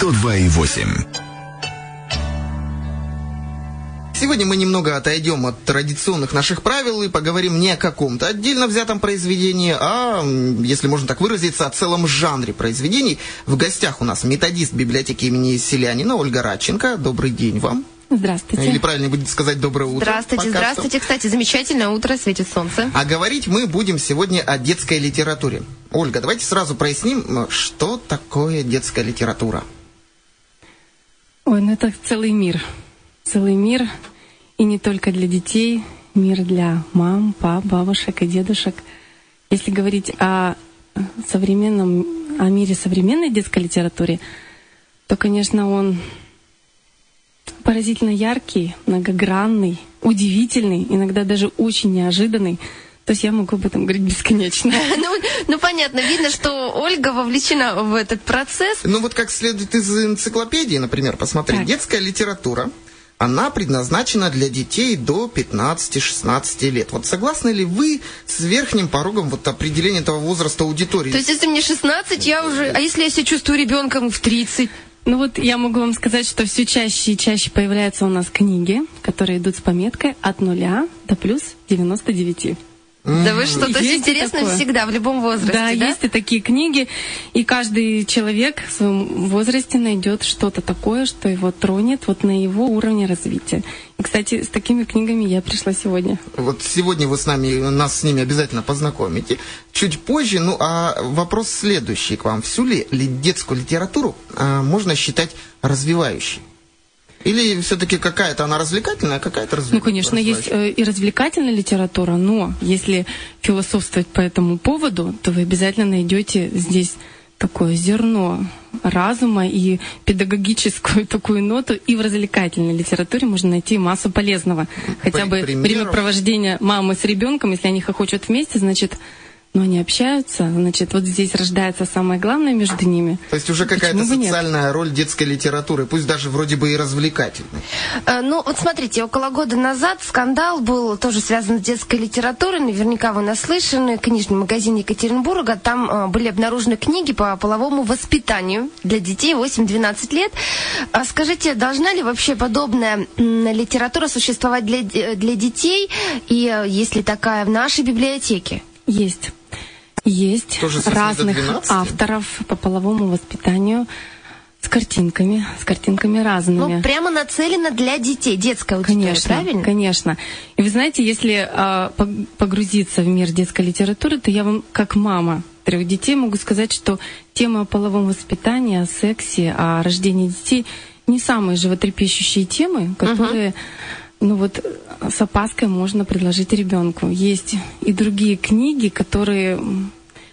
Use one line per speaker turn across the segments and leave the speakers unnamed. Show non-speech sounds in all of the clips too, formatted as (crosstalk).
102,8.
Сегодня мы немного отойдем от традиционных наших правил и поговорим не о каком-то отдельно взятом произведении, а, если можно так выразиться, о целом жанре произведений. В гостях у нас методист библиотеки имени Селянина Ольга Радченко. Добрый день вам.
Здравствуйте.
Или правильно будет сказать доброе утро.
Здравствуйте,
пока
здравствуйте.
что.
Кстати, замечательное утро, светит солнце.
А говорить мы будем сегодня о детской литературе. Ольга, давайте сразу проясним, что такое детская литература.
Ой, ну это целый мир. Целый мир. И не только для детей, мир для мам, пап, бабушек и дедушек. Если говорить о современном, о мире современной детской литературе, то, конечно, он поразительно яркий, многогранный, удивительный, иногда даже очень неожиданный. То есть я могу об этом говорить бесконечно. (laughs)
Ну, ну, понятно, видно, что Ольга вовлечена в этот процесс.
Ну вот как следует из энциклопедии, например, посмотреть.
Так.
Детская литература, она предназначена для детей до 15-16 лет. Вот согласны ли вы с верхним порогом вот определения этого возраста аудитории?
То есть, если мне 16, я уже... А если я себя чувствую ребенком в 30?
Ну вот я могу вам сказать, что все чаще и чаще появляются у нас книги, которые идут с пометкой от нуля до плюс 99.
Да вы что, то есть
Есть
интересно
такое.
всегда, в любом возрасте,
да,
да?
есть и такие книги, и каждый человек в своем возрасте найдет что-то такое, что его тронет вот на его уровне развития. И, кстати, с такими книгами я пришла сегодня.
Вот сегодня вы с нами, нас с ними обязательно познакомите. Чуть позже, ну а вопрос следующий к вам. Всю ли, ли детскую литературу а, можно считать развивающей? Или все-таки какая-то она развлекательная, а какая-то
Ну,
развлекательная?
конечно, есть э, и развлекательная литература, но если философствовать по этому поводу, то вы обязательно найдете здесь такое зерно разума и педагогическую (laughs) такую ноту. И в развлекательной литературе можно найти массу полезного. Хотя бы
примеров?
времяпровождение мамы с ребенком, если они хохочут вместе, значит, ну, они общаются, значит, вот здесь рождается самое главное между ними.
То есть уже какая-то
бы нет?
социальная роль детской литературы, пусть даже вроде бы и развлекательной.
Э, Ну, вот смотрите, около года назад скандал был тоже связан с детской литературой. Наверняка вы наслышаны. Книжный магазин Екатеринбурга. Там э, были обнаружены книги по половому воспитанию для детей 8-12 лет. А скажите, должна ли вообще подобная литература существовать для, де- для детей? И э, есть ли такая в нашей библиотеке?
Есть. Есть
Тоже с 8 до
разных
12?
авторов по половому воспитанию с картинками, с картинками разными.
Ну, прямо нацелена для детей. Детская аудитория,
Конечно,
правильно?
конечно. И вы знаете, если пог- погрузиться в мир детской литературы, то я вам, как мама трех детей, могу сказать, что тема о половом воспитании, о сексе, о рождении детей не самые животрепещущие темы, которые, ну вот, с опаской можно предложить ребенку. Есть и другие книги, которые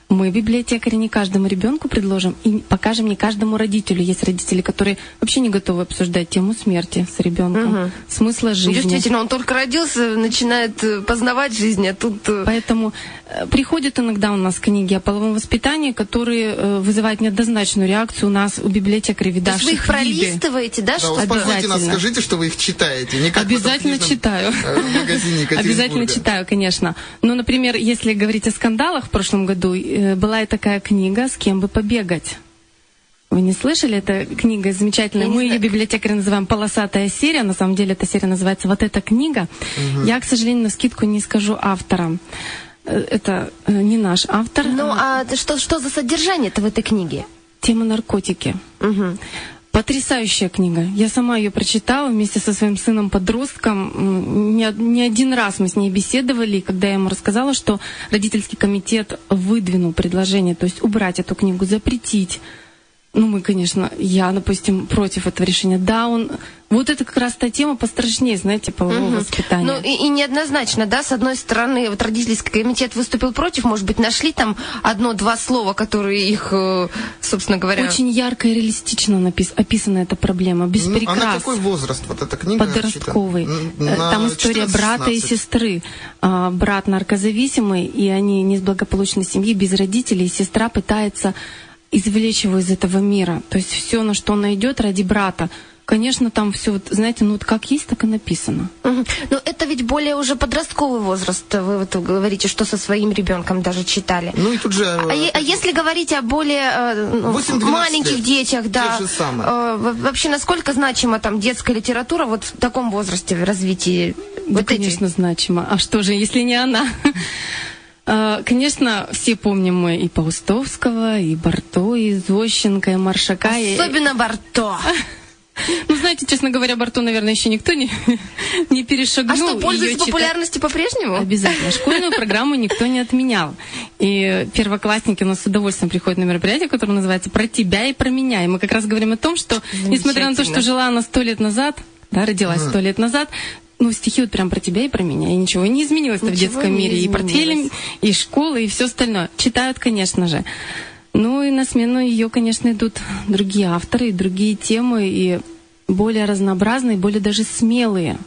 мы, библиотекари, не каждому ребенку предложим и покажем не каждому родителю. Есть родители, которые вообще не готовы обсуждать тему смерти с ребенком,
Мгм.
смысла жизни.
Действительно, он только родился, начинает э, познавать жизнь, а тут... э,
Поэтому э, приходят иногда у нас книги о половом воспитании, которые вызывают неоднозначную реакцию у нас, у библиотекарей,
То есть вы их
видавших виды.
пролистываете, да,
Да,
что
успокойте нас,
Обязательно.
скажите, что вы их читаете. Не как в
Обязательно читаю.
э, магазине. (laughs)
Обязательно читаю, конечно. Но, например, если говорить о скандалах в прошлом году, была и такая книга «С кем бы побегать». Вы не слышали? Это книга замечательная. Мы ее
знаю.
библиотекари называем «Полосатая серия». На самом деле эта серия называется «Вот эта книга». Я, к сожалению, на скидку не скажу автора. Э, Это э, не наш автор.
Ну, а что, что за содержание-то в этой книге?
Тема наркотики.
Мгм.
Потрясающая книга. Я сама ее прочитала вместе со своим сыном-подростком. Не, не один раз мы с ней беседовали, когда я ему рассказала, что родительский комитет выдвинул предложение, то есть убрать эту книгу, запретить. Ну, мы, конечно, я, допустим, против этого решения. Да, он... Вот это как раз та тема пострашнее, знаете, полового
Мгм.
воспитания.
Ну и, и неоднозначно, да, с одной стороны, вот родительский комитет выступил против, может быть, нашли там одно-два слова, которые их, э, собственно говоря...
Очень ярко и реалистично напис- описана эта проблема, без
Ну, а
прикрас.
на какой возраст вот эта книга
подростковый. Э,
на
Там история брата и
14-16.
сестры. А, Брат наркозависимый, и они не из благополучной семьи, без родителей. И сестра пытается извлечь его из этого мира. То есть все, на что она идет ради брата. Конечно, там все, вот, знаете, ну вот как есть, так и написано.
Мгм. Но это ведь более уже подростковый возраст. Вы вот говорите, что со своим ребенком даже читали.
Ну и тут же...
А, е- а если говорить о более э, ну,
8-12
маленьких
лет,
детях, да,
же самые.
э, во- вообще насколько значима там детская литература вот в таком возрасте в развитии
Да,
вот
конечно, значимо. А что же, если не она? А, Конечно, все помним мы и Паустовского, и Барто, и Зощенко, и Маршака. и-
Особенно Барто. (laughs)
Ну, знаете, честно говоря, Барто, наверное, еще никто не, (laughs) не перешагнул.
А что, пользуется
читать.
популярностью по-прежнему?
Обязательно. Школьную программу никто не отменял. И первоклассники у нас с удовольствием приходят на мероприятие, которое называется «Про тебя и про меня». И мы как раз говорим о том, что, несмотря на то, что жила она сто лет назад, да, родилась сто лет назад, ну, стихи вот прям про тебя и про меня. И ничего не изменилось в
Ничего
детском
не
мире. И портфели,
изменилось.
и школы, и все остальное. Читают, конечно же. Ну и на смену ее, конечно, идут другие авторы, и другие темы, и более разнообразные, более даже смелые.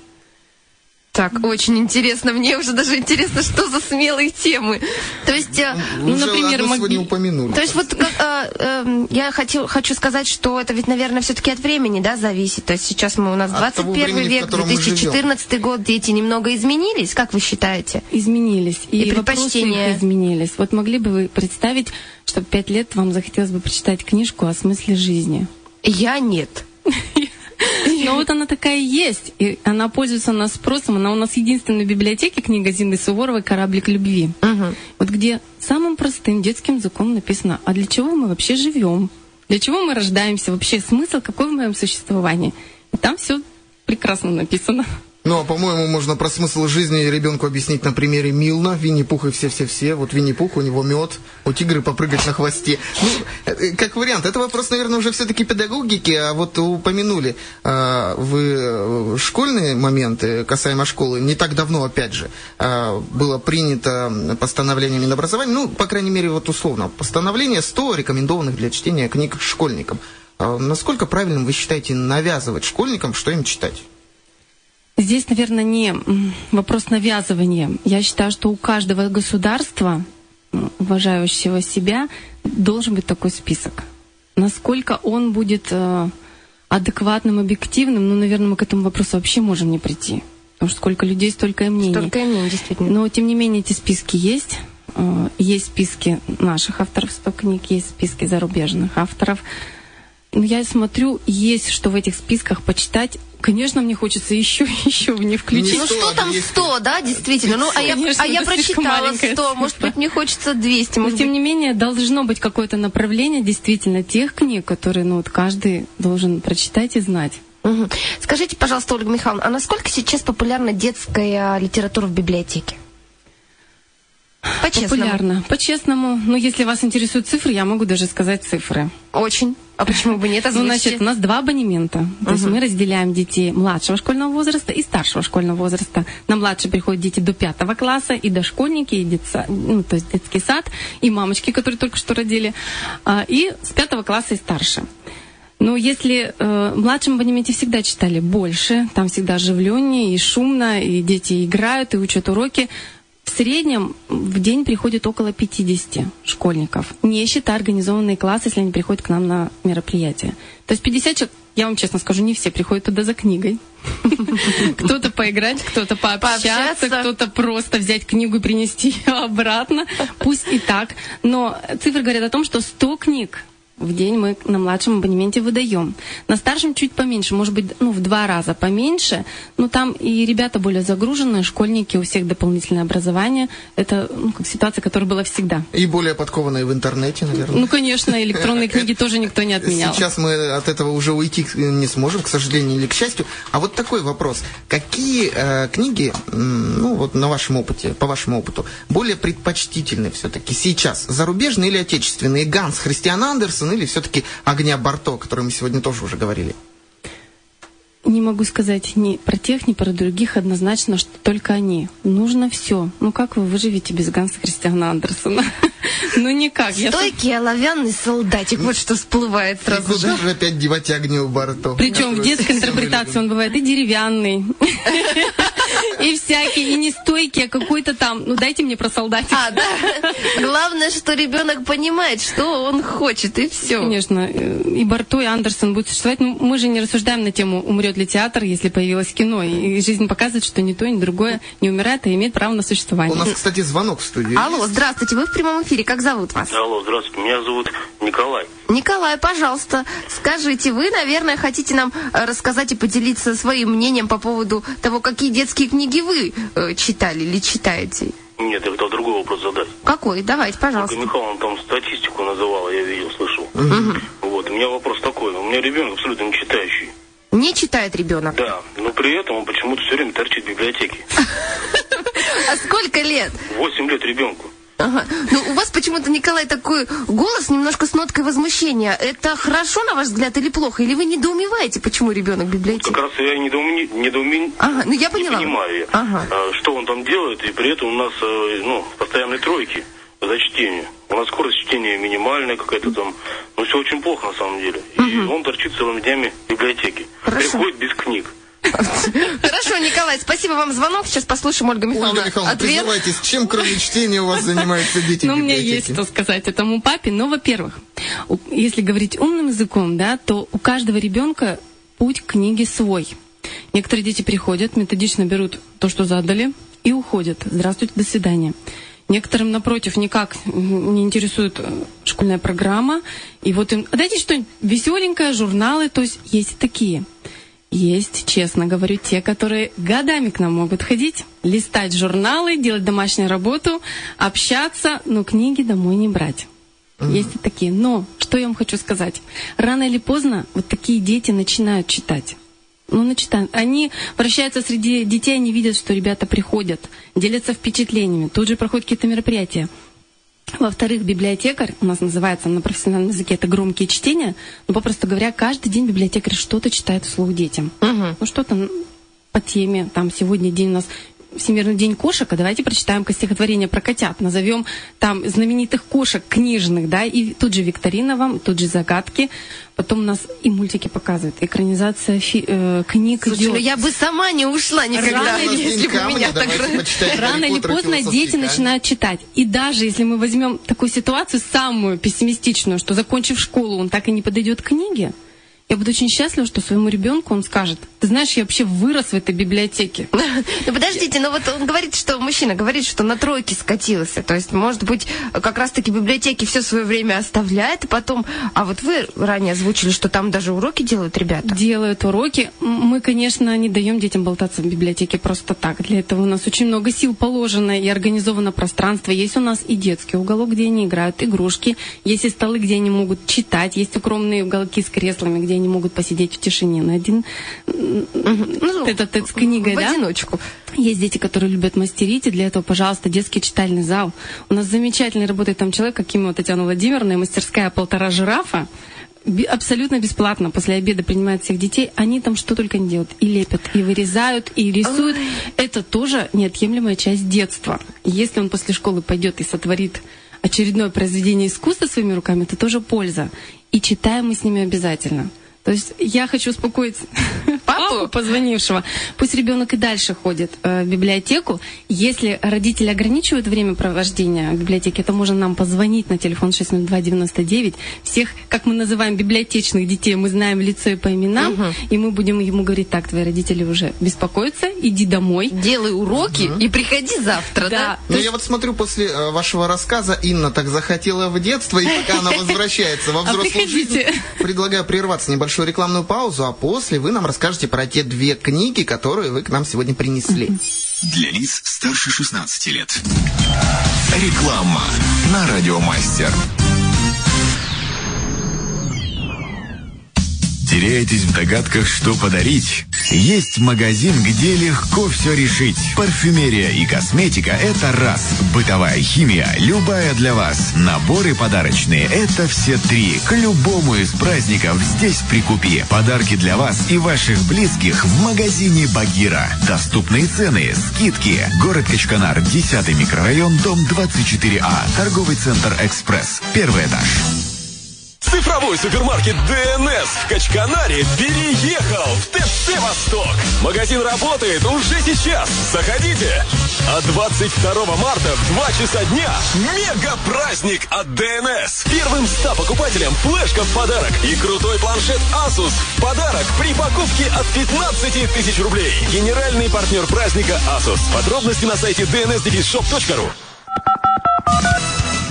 Так, очень интересно. Мне уже даже интересно, что за смелые темы. То есть, э,
ну,
Уже
например,
одну сегодня упомянули.
то есть вот как, э, эм, я хочу, хочу сказать, что это ведь, наверное, все-таки от времени, да, зависит. То есть сейчас мы у нас
От того
21
времени,
век,
котором мы
2014 год, дети немного изменились, как вы считаете?
изменились. И,
И
вопросы
предпочтения.
их изменились. Вот могли бы вы представить, что в пять лет вам захотелось бы прочитать книжку о смысле жизни?
Я нет. (laughs)
Но вот она такая есть, и она пользуется у нас спросом. Она у нас единственная в библиотеке книга Зины Суворовой «Кораблик любви».
Мгм.
Вот где самым простым детским языком написано, а для чего мы вообще живем? Для чего мы рождаемся? Вообще смысл какой в моем существовании? И там все прекрасно написано.
Ну, а по-моему, можно про смысл жизни ребенку объяснить на примере Милна, Винни-Пух и все-все-все. Вот Винни-Пух, у него мед, у тигры попрыгать на хвосте. Ну, э, как вариант, это вопрос, наверное, уже все-таки педагогики, а вот упомянули а, вы э, школьные моменты касаемо школы. Не так давно, опять же, а, было принято постановление Минобразования, ну, по крайней мере, вот условно, постановление 100 рекомендованных для чтения книг школьникам. А Насколько правильным вы считаете навязывать школьникам, что им читать?
Здесь, наверное, не вопрос навязывания. Я считаю, что у каждого государства, уважающего себя, должен быть такой список. Насколько он будет э, адекватным, объективным, ну, наверное, мы к этому вопросу вообще можем не прийти. Потому что сколько людей, столько и мнений.
Только и мне, действительно.
Но, тем не менее, эти списки есть. Э, Есть списки наших авторов 100 книг, есть списки зарубежных авторов. Но я смотрю, есть что в этих списках почитать. Конечно, мне хочется еще, (laughs) еще в них включить.
Не
Ну
100,
что там
200.
100, да, действительно? Ну, а я,
Конечно,
а я прочитала
маленькая
100, может быть, мне хочется 200,
Но, тем не менее, должно быть какое-то направление действительно тех книг, которые ну, вот каждый должен прочитать и знать.
Мгм. Скажите, пожалуйста, Ольга Михайловна, а насколько сейчас популярна детская литература в библиотеке? По-честному.
Популярно. По-честному. Но если вас интересуют цифры, я могу даже сказать цифры.
Очень. А почему бы нет?
Ну,
Озвучьте.
значит, у нас два абонемента. То есть мы разделяем детей младшего школьного возраста и старшего школьного возраста. На младший приходят дети до пятого класса, и дошкольники, и детса, ну, то есть детский сад, и мамочки, которые только что родили, а, и с пятого класса и старше. Но если э, младшем абонементе всегда читали больше, там всегда оживленнее и шумно, и дети играют, и учат уроки, в среднем в день приходит около 50 школьников, не считая организованные классы, если они приходят к нам на мероприятие. То есть 50 человек, я вам честно скажу, не все приходят туда за книгой. (laughs) Кто-то поиграть, кто-то пообщаться, кто-то просто взять книгу и принести (laughs) ее обратно. Пусть и так. Но цифры говорят о том, что 100 книг в день мы на младшем абонементе выдаем. На старшем чуть поменьше, может быть, ну, в два раза поменьше, но там и ребята более загружены, школьники, у всех дополнительное образование. Это ну, как ситуация, которая была всегда.
И более подкованные в интернете, наверное.
Ну, конечно, электронные книги тоже никто не отменял.
Сейчас мы от этого уже уйти не сможем, к сожалению или к счастью. А вот такой вопрос. Какие э, книги, ну вот на вашем опыте, по вашему опыту, более предпочтительны все-таки сейчас? Зарубежные или отечественные? Ганс Христиан Андерсон или все-таки Огня Барто, о котором мы сегодня тоже уже говорили?
Не могу сказать ни про тех, ни про других однозначно, что только они. Нужно все. Ну как вы выживете без Ганса Христиана Андерсона? (laughs) Ну никак.
Стойкий оловянный солдатик, вот что всплывает сразу же.
же опять девать Огню Барто?
Причем в детской интерпретации он бывает и деревянный, (laughs) (laughs) И всякие, и не стойкие, а какой-то там, ну дайте мне про солдатик.
А, да. Главное, что ребенок понимает, что он хочет, и все.
Конечно, и Барто, и Андерсон будут существовать. Но мы же не рассуждаем на тему, умрет ли театр, если появилось кино. И жизнь показывает, что ни то, ни другое не умирает, а имеет право на существование.
У нас, кстати, звонок в студии.
Алло, здравствуйте, вы в прямом эфире, как зовут вас?
Алло, здравствуйте, меня зовут Николай.
Николай, пожалуйста, скажите, вы, наверное, хотите нам э, рассказать и поделиться своим мнением по поводу того, какие детские книги вы э, читали или читаете?
Нет, я хотел другой вопрос задать.
Какой? Давайте, пожалуйста.
Ольга Михайловна там статистику называла, я видел, слышал. Вот, у меня вопрос такой. У меня ребенок абсолютно не читающий.
Не читает ребенок.
Да, но при этом он почему-то все время торчит в библиотеке. (laughs)
А сколько лет?
Восемь лет ребенку.
Ага. Ну, у вас почему-то, Николай, такой голос немножко с ноткой возмущения. Это хорошо, на ваш взгляд, или плохо? Или вы недоумеваете, почему ребенок в библиотеке?
Как раз я недоуме... недоуме...
Ага, ну я
не
поняла.
понимаю, я,
Ага.
а, что он там делает, и при этом у нас э, ну, постоянные тройки за чтение. У нас скорость чтения минимальная какая-то там. Ну, все очень плохо на самом деле. И он торчит целыми днями в библиотеке.
Хорошо.
Приходит без книг. (laughs)
Хорошо, Николай, спасибо вам звонок. Сейчас послушаем Ольга Михайловна.
Ольга Михайловна,
Ответ.
признавайтесь, чем кроме чтения у вас занимаются дети (laughs)
Ну,
в
у меня
библиотеке?
есть что сказать этому папе. Но, во-первых, если говорить умным языком, да, то у каждого ребенка путь к книге свой. Некоторые дети приходят, методично берут то, что задали, и уходят. Здравствуйте, до свидания. Некоторым, напротив, никак не интересует э, школьная программа. И вот им, «А дайте что-нибудь веселенькое, журналы, то есть есть и такие. Есть, честно говорю, те, которые годами к нам могут ходить, листать журналы, делать домашнюю работу, общаться, но книги домой не брать. Есть и такие. Но что я вам хочу сказать? Рано или поздно вот такие дети начинают читать. Ну, начитают. Они вращаются среди детей, они видят, что ребята приходят, делятся впечатлениями, тут же проходят какие-то мероприятия. Во-вторых, библиотекарь, у нас называется на профессиональном языке, это громкие чтения, но, попросту говоря, каждый день библиотекарь что-то читает вслух детям. Ну, что-то по теме, там, сегодня день у нас Всемирный день кошек, а давайте прочитаем стихотворение про котят, назовем там знаменитых кошек книжных, да, и тут же викторина вам, тут же загадки, потом у нас и мультики показывают, экранизация фи- э, книг
Слушай,
идет.
ну я бы сама не ушла никогда,
Рано или
если бы меня так...
Рано или поздно дети начинают читать. И даже если мы возьмем такую ситуацию самую пессимистичную, что закончив школу, он так и не подойдет к книге, я буду очень счастлива, что своему ребенку он скажет, ты знаешь, я вообще вырос в этой библиотеке. (laughs)
Ну подождите, но вот он говорит, что мужчина говорит, что на тройке скатился. То есть, может быть, как раз-таки библиотеки все свое время оставляет, и потом. А вот вы ранее озвучили, что там даже уроки делают ребята.
Делают уроки. Мы, конечно, не даем детям болтаться в библиотеке просто так. Для этого у нас очень много сил положено и организовано пространство. Есть у нас и детский уголок, где они играют, игрушки. Есть и столы, где они могут читать. Есть укромные уголки с креслами, где они могут посидеть в тишине на один
Ну,
этот с книгой,
в
да?
одиночку.
Есть дети, которые любят мастерить, и для этого, пожалуйста, детский читальный зал. У нас замечательный работает там человек, как Кимова Татьяна Владимировна, и мастерская «Полтора жирафа». Абсолютно бесплатно после обеда принимают всех детей. Они там что только не делают. И лепят, и вырезают, и рисуют. Это тоже неотъемлемая часть детства. Если он после школы пойдет и сотворит очередное произведение искусства своими руками, это тоже польза. И читаем мы с ними обязательно. То есть я хочу успокоить папу, позвонившего. Пусть ребенок и дальше ходит э, в библиотеку. Если родители ограничивают время провождения в библиотеке, то можно нам позвонить на телефон 60299. Всех, как мы называем, библиотечных детей, мы знаем лицо и по именам. И мы будем ему говорить, так, твои родители уже беспокоятся, иди домой.
Делай уроки и приходи завтра, да?
Ну, я вот смотрю, после э, вашего рассказа Инна так захотела в детство, и пока она возвращается во (laughs)
А
взрослую жизнь, предлагаю прерваться небольшую рекламную паузу, а после вы нам расскажете про те две книги, которые вы к нам сегодня принесли.
Для лиц старше 16 лет. Реклама на Радиомастер. Теряетесь в догадках, что подарить? Есть магазин, где легко все решить. Парфюмерия и косметика – это раз. Бытовая химия – любая для вас. Наборы подарочные – это все три. К любому из праздников здесь прикупи. Подарки для вас и ваших близких в магазине Багира. Доступные цены, скидки. Город Качканар, 10 микрорайон, дом 24А. Торговый центр «Экспресс». Первый этаж.
Цифровой супермаркет ДНС в Качканаре переехал в ТЦ «Восток». Магазин работает уже сейчас. Заходите. А 22 марта в 2 часа дня мега-праздник от ДНС. Первым 100 покупателям флешка в подарок и крутой планшет Asus в подарок при покупке от 15 тысяч рублей. Генеральный партнер праздника Asus. Подробности на сайте dnsdefishop.ru.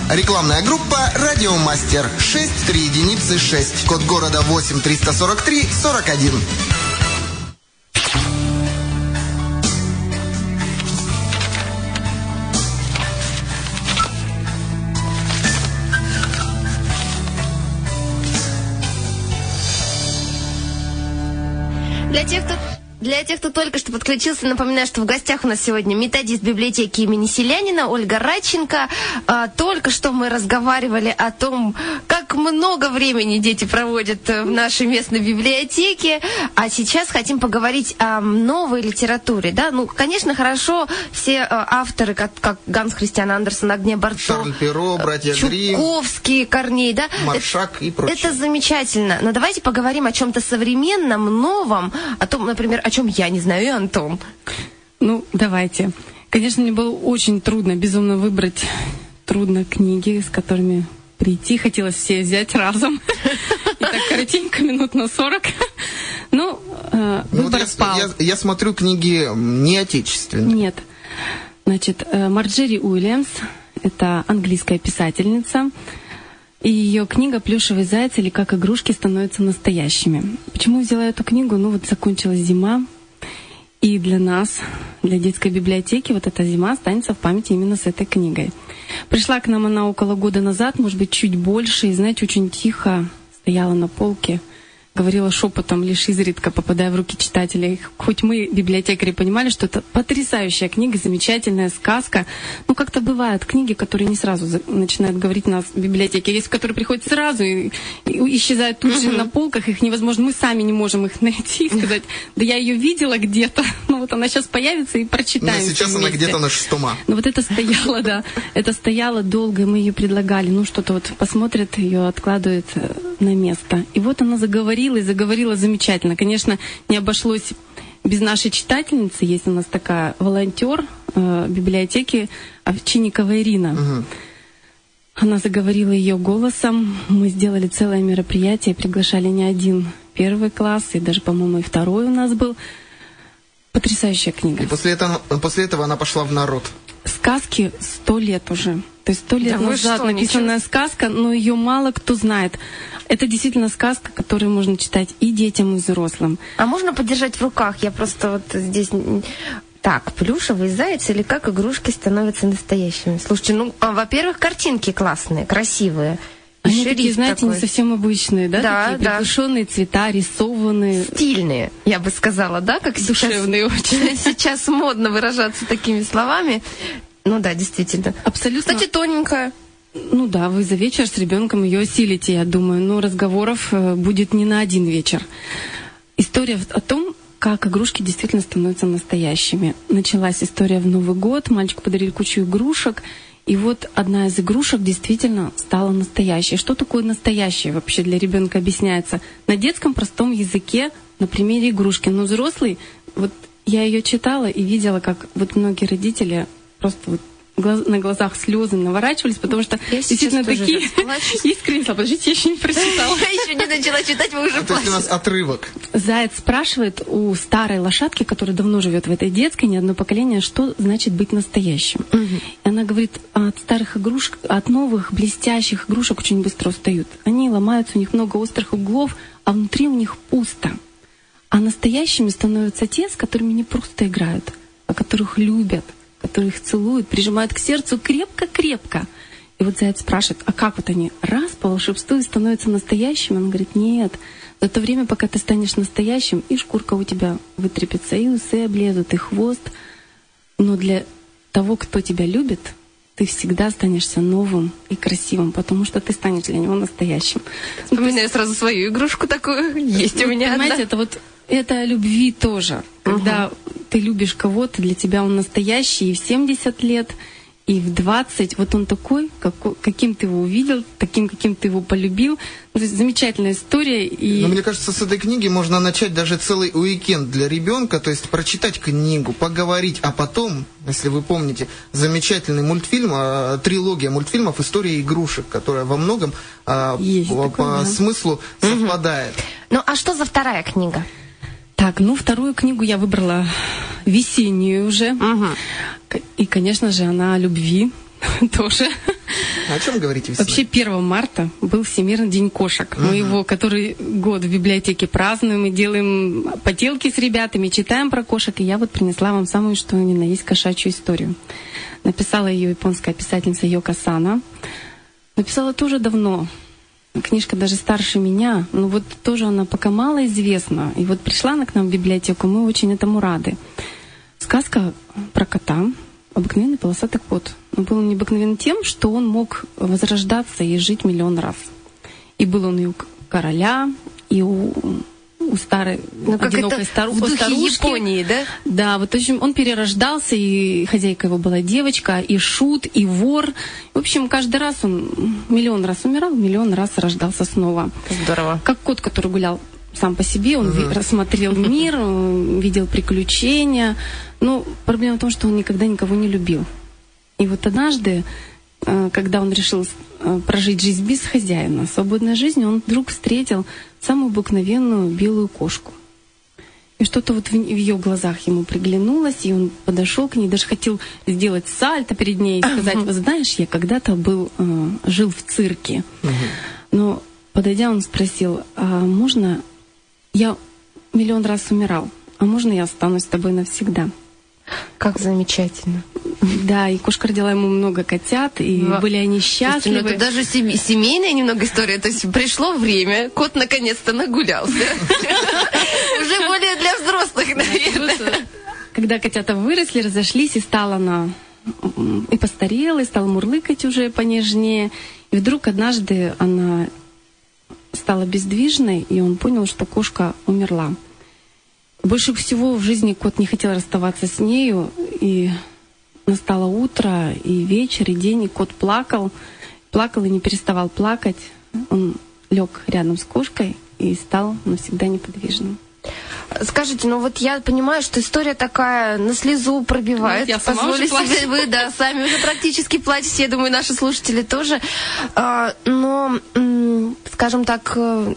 Рекламная группа «Радиомастер». 6 3 единицы 6. Код города 8 343 41.
Для тех, кто для тех, кто только что подключился, напоминаю, что в гостях у нас сегодня методист библиотеки имени Селянина Ольга Радченко. А, только что мы разговаривали о том, как много времени дети проводят в нашей местной библиотеке, а сейчас хотим поговорить о новой литературе. Да? Ну, конечно, хорошо все а, авторы, как, как Ганс Христиан Андерсон, Агния Барто,
Шарль Перо, братья Грим,
Чуковский, Корней, да?
Маршак
это,
и прочее.
Это замечательно. Но давайте поговорим о чем-то современном, новом, о том, например, о чем я не знаю, и Антон.
Ну, давайте. Конечно, мне было очень трудно, безумно выбрать трудно книги, с которыми прийти. Хотелось все взять разом. И так коротенько, минут на 40. Ну, э,
Ну,
выбор
я,
пал.
я- я смотрю книги не отечественные.
Нет. Значит, э, Марджери Уильямс, это английская писательница, и ее книга «Плюшевый заяц» или «Как игрушки становятся настоящими». Почему взяла эту книгу? Ну вот закончилась зима, и для нас, для детской библиотеки, вот эта зима останется в памяти именно с этой книгой. Пришла к нам она около года назад, может быть, чуть больше, и, знаете, очень тихо стояла на полке, говорила шепотом, лишь изредка попадая в руки читателей. Хоть мы, библиотекари, понимали, что это потрясающая книга, замечательная сказка. Но как-то бывают книги, которые не сразу начинают говорить нас в библиотеке. Есть, которые приходят сразу и, и исчезают тут же на полках. Их невозможно, мы сами не можем их найти и сказать, да я ее видела где-то, (laughs) ну вот она сейчас появится и
Но
прочитаем.
сейчас
все
она
вместе».
где-то на шестом А.
Ну вот это стояло, да. Это стояло долго, и мы ее предлагали. Ну что-то вот посмотрят, ее откладывают э, на место. И вот она заговорила, и заговорила замечательно. Конечно, не обошлось без нашей читательницы. Есть у нас такая волонтер э, библиотеки Овчинникова Ирина. Она заговорила ее голосом. Мы сделали целое мероприятие, приглашали не один первый класс, и даже, по-моему, и второй у нас был. Потрясающая книга.
И после этого, после этого она пошла в народ.
Сказки сто лет уже. То есть сто лет
Да
назад
что,
написанная сказка, но ее мало кто знает. Это действительно сказка, которую можно читать и детям, и взрослым.
А можно подержать в руках? Я просто вот здесь... Так, плюшевый заяц или как игрушки становятся настоящими? Слушайте, ну, а, во-первых, картинки классные, красивые.
Они
шрифт
такие, знаете,
такой.
не совсем обычные, да?
Да,
такие
да.
приглушенные цвета, рисованные.
стильные, я бы сказала, да, как сейчас,
Душевные очень. (laughs)
сейчас модно выражаться такими словами. Ну да, действительно.
Абсолютно.
Кстати, тоненькая.
Ну да, вы за вечер с ребенком ее осилите, я думаю. Но разговоров э, будет не на один вечер. История о том, как игрушки действительно становятся настоящими. Началась история в Новый год, мальчику подарили кучу игрушек, и вот одна из игрушек действительно стала настоящей. Что такое настоящее вообще для ребенка объясняется? На детском простом языке, на примере игрушки. Но взрослый, вот я ее читала и видела, как вот многие родители просто вот глаз- на глазах слезы наворачивались, потому что
Я
действительно такие слова. Подождите, я еще не прочитала. (laughs)
Я еще не начала читать, вы уже
есть у нас
плачете.
отрывок.
Заяц спрашивает у старой лошадки, которая давно живет в этой детской, не одно поколение, что значит быть настоящим. И она говорит, от старых игрушек, от новых блестящих игрушек очень быстро устают. Они ломаются, у них много острых углов, а внутри у них пусто. А настоящими становятся те, с которыми не просто играют, а которых любят, которых целуют, прижимают к сердцу крепко-крепко. И вот заяц спрашивает, а как вот они раз по волшебству и становятся настоящими? Он говорит, нет, за то время, пока ты станешь настоящим, и шкурка у тебя вытрепится, и усы облезут, и хвост. Но для того, кто тебя любит, ты всегда останешься новым и красивым, потому что ты станешь для него настоящим.
Вспоминаю сразу свою игрушку такую. (laughs) Есть у
Ну,
меня
Понимаете,
одна.
это вот это о любви тоже. Когда ты любишь кого-то, для тебя он настоящий и в 70 лет, и в 20 вот он такой, как, каким ты его увидел, таким, каким ты его полюбил. Ну, то есть замечательная история. И...
Но мне кажется, с этой книги можно начать даже целый уикенд для ребенка, то есть прочитать книгу, поговорить, а потом, если вы помните, замечательный мультфильм, а, трилогия мультфильмов «История игрушек», которая во многом а,
Есть
по,
такое,
по
да.
смыслу совпадает.
Ну, а что за вторая книга?
Так, ну вторую книгу я выбрала весеннюю уже. К- И, конечно же, она о любви (laughs) тоже.
О чем говорите весной?
Вообще 1 марта был Всемирный день кошек. Мы его который год в библиотеке празднуем и делаем поделки с ребятами, читаем про кошек. И я вот принесла вам самую, что ни на есть кошачью историю. Написала ее японская писательница Йока Сана. Написала тоже давно. Книжка даже старше меня, но вот тоже она пока мало известна. И вот пришла она к нам в библиотеку, мы очень этому рады. Сказка про кота, обыкновенный полосатый кот. Он был необыкновен тем, что он мог возрождаться и жить миллион раз. И был он и у короля, и у, у старой
Ну, как
одинокой
это
стару-
в духе
старушки.
Японии, да?
Да, вот в общем, он перерождался, и хозяйка его была девочка, и шут, и вор. В общем, каждый раз он миллион раз умирал, миллион раз рождался снова.
Здорово.
Как кот, который гулял сам по себе, он ви- рассмотрел (laughs) мир, видел приключения. Но проблема в том, что он никогда никого не любил. И вот однажды, э, когда он решил э, прожить жизнь без хозяина, свободной жизнь, он вдруг встретил самую обыкновенную белую кошку. И что-то вот в, ее глазах ему приглянулось, и он подошел к ней, даже хотел сделать сальто перед ней и сказать, «Вот знаешь, я когда-то был, э, жил в цирке. Но подойдя, он спросил, а можно, я миллион раз умирал, а можно я останусь с тобой навсегда?
Как замечательно.
Да, и кошка родила ему много котят, и
Ва-
были они
Слушайте, ну,
счастливы.
это даже сем- семейная немного история. То есть пришло время, кот наконец-то нагулялся. (laughs) Уже более для взрослых, наверное.
Когда котята выросли, разошлись, и стала она и постарела, и стала мурлыкать уже понежнее. И вдруг однажды она стала бездвижной, и он понял, что кошка умерла. Больше всего в жизни кот не хотел расставаться с нею, и настало утро, и вечер, и день, и кот плакал, плакал и не переставал плакать. Он лег рядом с кошкой и стал навсегда неподвижным.
Скажите, ну вот я понимаю, что история такая на слезу пробивает.
Я сама
Позволю
плачу.
себе, вы, да, сами уже практически плачете, я думаю, наши слушатели тоже. А, но, скажем так, э,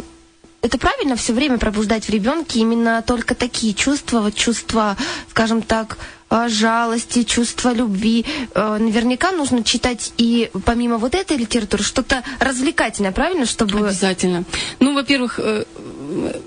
это правильно все время пробуждать в ребенке именно только такие чувства, вот чувства, скажем так, жалости, чувства любви. Э, Наверняка нужно читать и помимо вот этой литературы что-то развлекательное, правильно, чтобы
Обязательно. Ну, во-первых, э, э,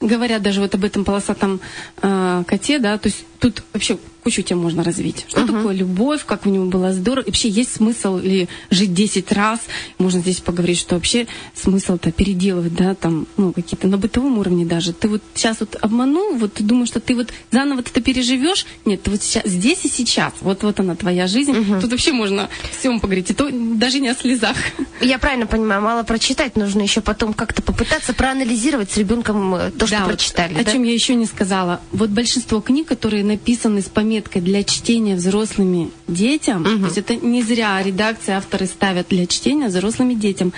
говорят даже вот об этом полосатом э, коте, да, то есть тут вообще кучу тем можно развить. Что такое любовь, как у него было здорово, и вообще есть смысл ли жить 10 раз, можно здесь поговорить, что вообще смысл-то переделывать, да, там, ну, какие-то на бытовом уровне даже. Ты вот сейчас вот обманул, вот ты думаешь, что ты вот заново это переживешь, нет, ты вот сейчас, здесь и сейчас, вот, вот она твоя жизнь, тут вообще можно всем поговорить, и то даже не о слезах.
Я правильно понимаю, мало прочитать, нужно еще потом как-то попытаться проанализировать с ребенком э, то, что
Да, вот
прочитали.
О
да?
чем я еще не сказала. Вот большинство книг, которые написаны с пометкой для чтения взрослыми детям, то есть это не зря редакции, авторы ставят для чтения взрослыми детям.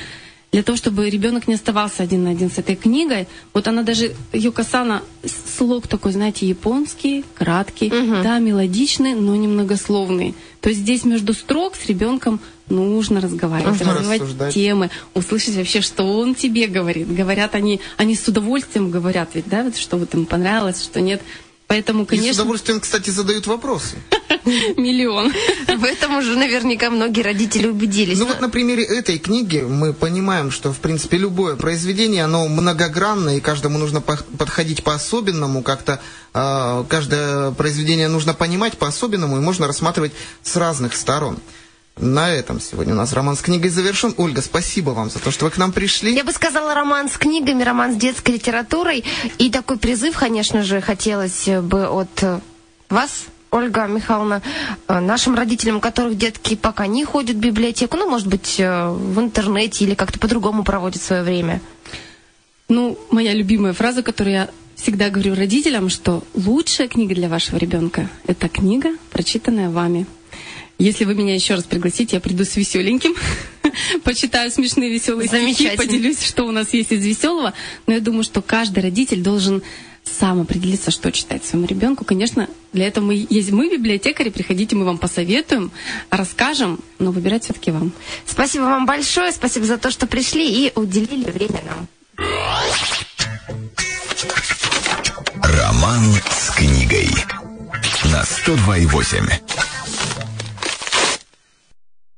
Для того, чтобы ребенок не оставался один на один с этой книгой, вот она даже, Юкасана, слог такой, знаете, японский, краткий, да, мелодичный, но немногословный. То есть здесь между строк с ребенком нужно разговаривать,
Нужно
развивать
рассуждать.
темы, услышать вообще, что он тебе говорит. Говорят они, они с удовольствием говорят, ведь, да, что вот им понравилось, что нет. Поэтому,
И с
конечно,
удовольствием, кстати, задают вопросы. (laughs)
миллион.
В этом уже наверняка многие родители убедились.
Ну вот на примере этой книги мы понимаем, что в принципе любое произведение, оно многогранно, и каждому нужно подходить по-особенному, как-то э, каждое произведение нужно понимать по-особенному, и можно рассматривать с разных сторон. На этом сегодня у нас роман с книгой завершен. Ольга, спасибо вам за то, что вы к нам пришли.
Я бы сказала роман с книгами, роман с детской литературой. И такой призыв, конечно же, хотелось бы от вас, Ольга Михайловна, э, нашим родителям, у которых детки пока не ходят в библиотеку, ну, может быть, э, в интернете или как-то по-другому проводят свое время.
Ну, моя любимая фраза, которую я всегда говорю родителям, что лучшая книга для вашего ребенка – это книга, прочитанная вами. Если вы меня еще раз пригласите, я приду с веселеньким, (laughs) почитаю смешные веселые стихи, поделюсь, что у нас есть из веселого. Но я думаю, что каждый родитель должен сам определиться, что читать своему ребенку. Конечно, для этого мы есть мы, библиотекари, приходите, мы вам посоветуем, расскажем, но выбирать все-таки вам.
Спасибо вам большое, спасибо за то, что пришли и уделили время нам.
Роман с книгой на 102,8.